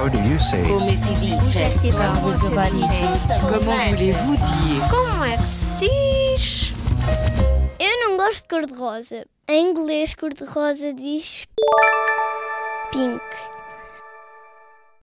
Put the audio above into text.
How do you say Come si dice? Como voulez-vous dire? Como é que se diz? Eu não gosto de cor-de-rosa. Em inglês, cor-de-rosa diz pink.